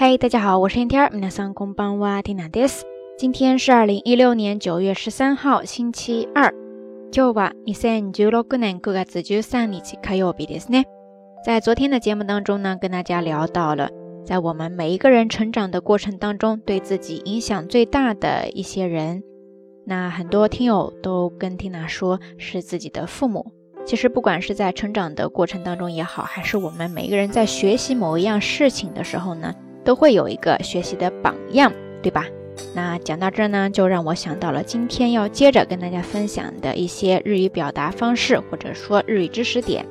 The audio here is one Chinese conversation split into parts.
嗨，大家好，我是燕天儿，Mina Sangkong b 今天是二零一六年九月十三号，星期二。今晚是很久了，可能个个子就上年纪开右边的斯呢。在昨天的节目当中呢，跟大家聊到了，在我们每一个人成长的过程当中，对自己影响最大的一些人。那很多听友都跟缇娜说是自己的父母。其实不管是在成长的过程当中也好，还是我们每一个人在学习某一样事情的时候呢。都会有一个学习的榜样，对吧？那讲到这儿呢，就让我想到了今天要接着跟大家分享的一些日语表达方式，或者说日语知识点。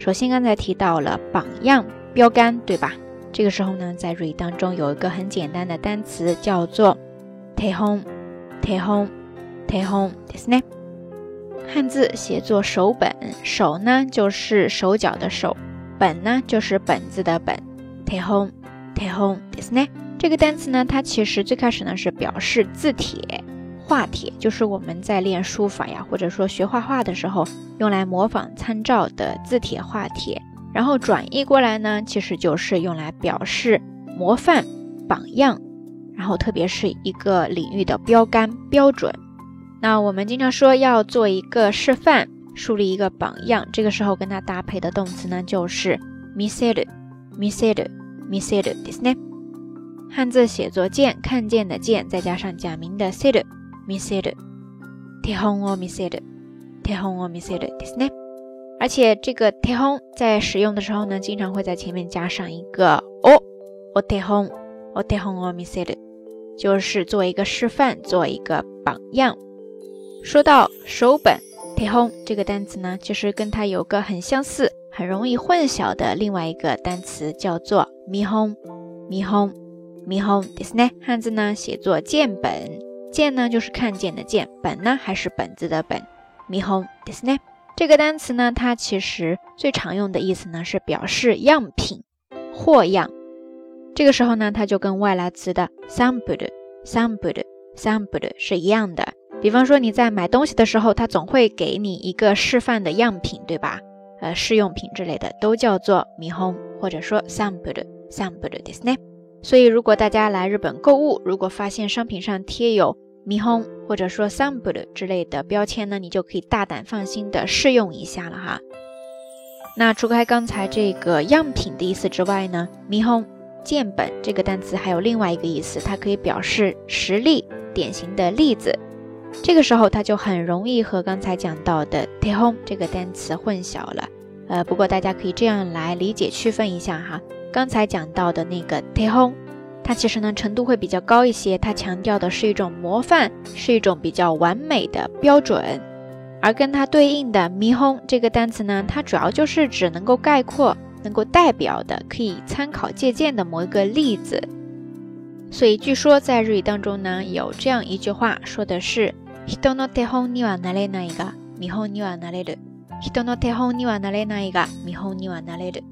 首先，刚才提到了榜样、标杆，对吧？这个时候呢，在日语当中有一个很简单的单词叫做“手本”，手本。汉字写作“手本”，手呢就是手脚的手，本呢就是本字的本。this n 对是呢。这个单词呢，它其实最开始呢是表示字帖、画帖，就是我们在练书法呀，或者说学画画的时候用来模仿参照的字帖、画帖。然后转译过来呢，其实就是用来表示模范、榜样，然后特别是一个领域的标杆、标准。那我们经常说要做一个示范，树立一个榜样，这个时候跟它搭配的动词呢就是 “missed”，“missed”。misser，对不 e 汉字写作见看见的见，再加上假名的 s e r m i s s e r t e h o o misser，teiho o misser，it 对不 e 而且这个 teiho 在使用的时候呢，经常会在前面加上一个 o，o teiho，o teiho o misser，就是做一个示范，做一个榜样。说到手本 teiho 这个单词呢，其实跟它有个很相似。很容易混淆的另外一个单词叫做“霓虹”，霓虹，霓虹，ですね。汉字呢写作“见本”，“见”呢就是看见的“见”，“本”呢还是本子的“本”，霓虹，ですね。这个单词呢，它其实最常用的意思呢是表示样品、货样。这个时候呢，它就跟外来词的 “sample”，“sample”，“sample” 是一样的。比方说你在买东西的时候，它总会给你一个示范的样品，对吧？呃，试用品之类的都叫做米 i h o m e 或者说 “sample”、“sample” すね。所以，如果大家来日本购物，如果发现商品上贴有米 i h o m e 或者说 “sample” 之类的标签呢，你就可以大胆放心的试用一下了哈。那除开刚才这个样品的意思之外呢米 i h o m e 本”这个单词还有另外一个意思，它可以表示实例、典型的例子。这个时候，它就很容易和刚才讲到的 t e hon” 这个单词混淆了。呃，不过大家可以这样来理解区分一下哈。刚才讲到的那个 t e hon”，它其实呢程度会比较高一些，它强调的是一种模范，是一种比较完美的标准。而跟它对应的 “mi hon” 这个单词呢，它主要就是指能够概括、能够代表的、可以参考借鉴的某一个例子。所以，据说在日语当中呢，有这样一句话说的是。人の手本にはなれないが見本にはなれる。人の手本にはなれないが見本にはなれる。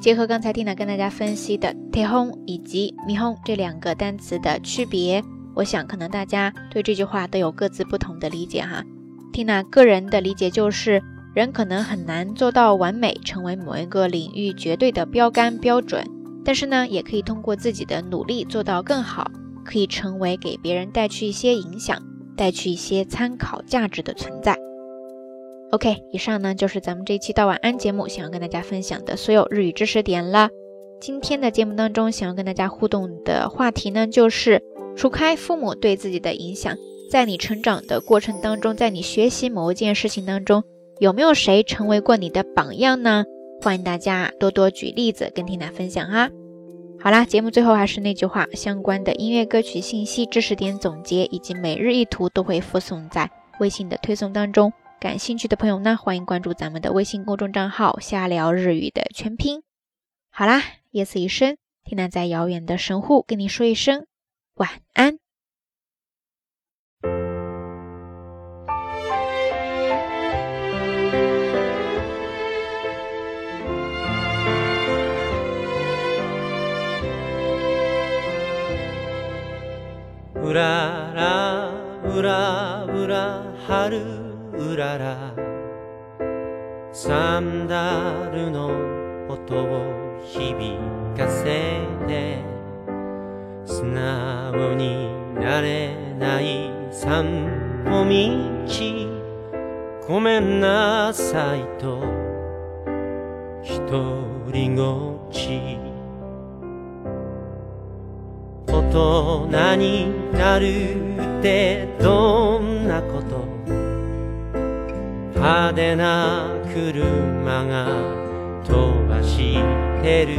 Jeff 刚才听了跟大家分析的“手本”以及“見本”这两个单词的区别，我想可能大家对这句话都有各自不同的理解哈。听娜个人的理解就是，人可能很难做到完美，成为某一个领域绝对的标杆标准，但是呢，也可以通过自己的努力做到更好，可以成为给别人带去一些影响。带去一些参考价值的存在。OK，以上呢就是咱们这一期到晚安节目想要跟大家分享的所有日语知识点了。今天的节目当中，想要跟大家互动的话题呢，就是除开父母对自己的影响，在你成长的过程当中，在你学习某一件事情当中，有没有谁成为过你的榜样呢？欢迎大家多多举例子跟缇娜分享哈。好啦，节目最后还是那句话，相关的音乐歌曲信息、知识点总结以及每日一图都会附送在微信的推送当中。感兴趣的朋友呢，欢迎关注咱们的微信公众账号“瞎聊日语”的全拼。好啦，夜色已深，听南在遥远的神户跟你说一声晚安。うらうら春うららサンダルの音を響かせて素直になれない散歩道ごめんなさいととりごち大人になるってどんなこと派手な車が飛ばしてる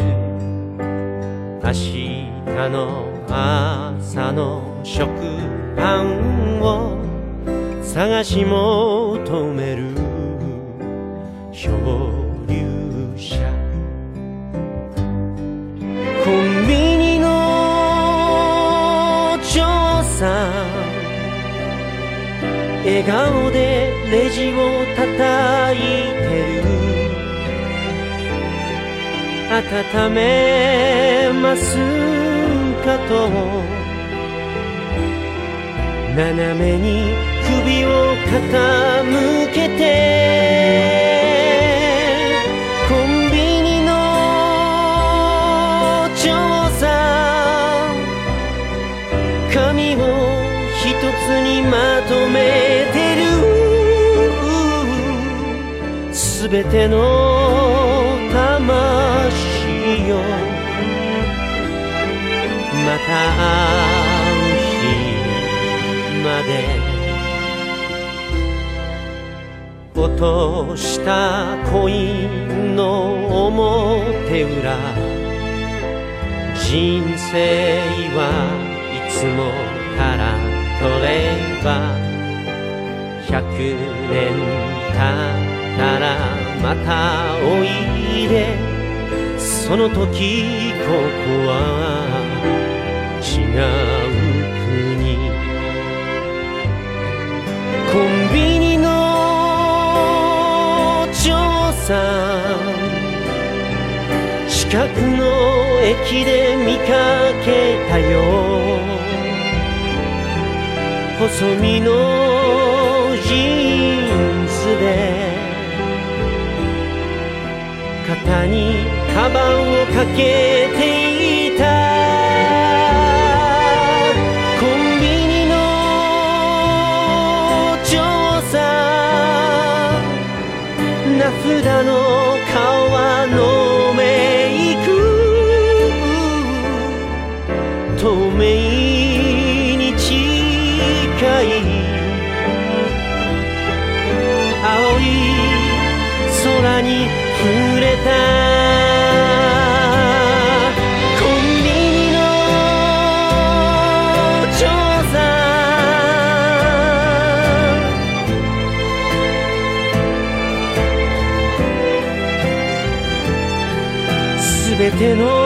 明日の朝の食パンを探し求める漂流者笑顔でレジを叩いてる温めますかと斜めに首を傾けてコンビニの調査紙を一つにまとめべての魂よまた会う日まで落とした恋の表裏人生はいつもから取れば百年たったらまたおいでその時ここは違う国コンビニの調査近くの駅で見かけたよ細身の肩にカバンをかけている que no